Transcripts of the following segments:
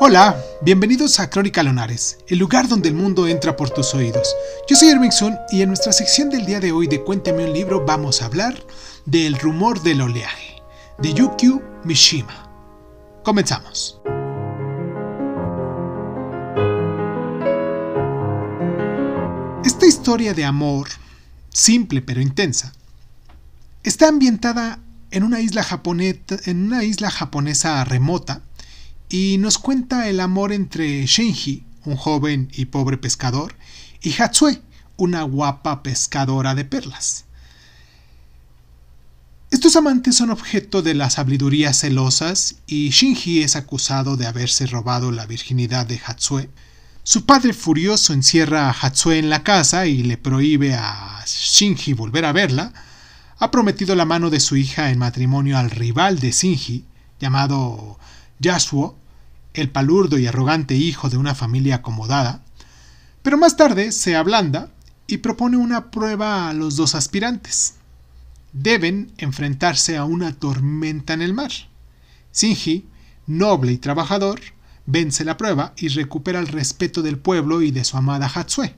Hola, bienvenidos a Crónica Lonares, el lugar donde el mundo entra por tus oídos. Yo soy Sun y en nuestra sección del día de hoy de Cuéntame un libro vamos a hablar del rumor del oleaje, de Yukio Mishima. Comenzamos. Esta historia de amor, simple pero intensa, está ambientada en una isla, en una isla japonesa remota y nos cuenta el amor entre Shinji, un joven y pobre pescador, y Hatsue, una guapa pescadora de perlas. Estos amantes son objeto de las hablidurías celosas y Shinji es acusado de haberse robado la virginidad de Hatsue. Su padre furioso encierra a Hatsue en la casa y le prohíbe a Shinji volver a verla. Ha prometido la mano de su hija en matrimonio al rival de Shinji, llamado Yasuo, el palurdo y arrogante hijo de una familia acomodada, pero más tarde se ablanda y propone una prueba a los dos aspirantes. Deben enfrentarse a una tormenta en el mar. Shinji, noble y trabajador, vence la prueba y recupera el respeto del pueblo y de su amada Hatsue.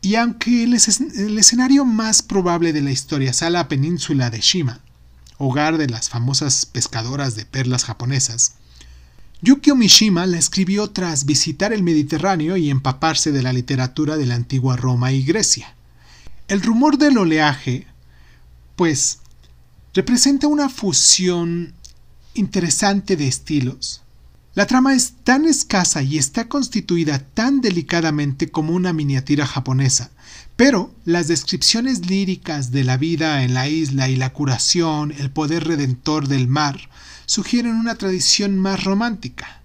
Y aunque el, el escenario más probable de la historia sea la península de Shima, hogar de las famosas pescadoras de perlas japonesas, Yukio Mishima la escribió tras visitar el Mediterráneo y empaparse de la literatura de la antigua Roma y Grecia. El rumor del oleaje, pues, representa una fusión interesante de estilos. La trama es tan escasa y está constituida tan delicadamente como una miniatura japonesa, pero las descripciones líricas de la vida en la isla y la curación, el poder redentor del mar, sugieren una tradición más romántica.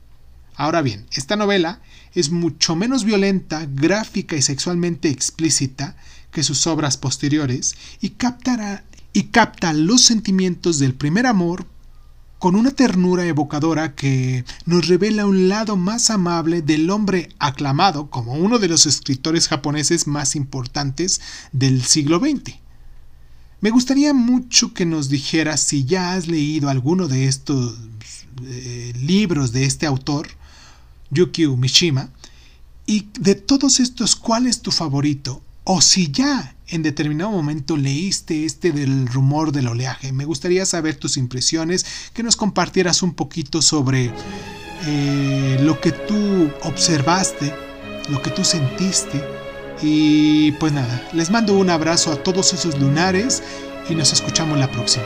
Ahora bien, esta novela es mucho menos violenta, gráfica y sexualmente explícita que sus obras posteriores y, captará, y capta los sentimientos del primer amor con una ternura evocadora que nos revela un lado más amable del hombre aclamado como uno de los escritores japoneses más importantes del siglo XX. Me gustaría mucho que nos dijeras si ya has leído alguno de estos eh, libros de este autor, Yukio Mishima, y de todos estos, ¿cuál es tu favorito? O si ya en determinado momento leíste este del rumor del oleaje. Me gustaría saber tus impresiones, que nos compartieras un poquito sobre eh, lo que tú observaste, lo que tú sentiste y pues nada, les mando un abrazo a todos esos lunares y nos escuchamos la próxima.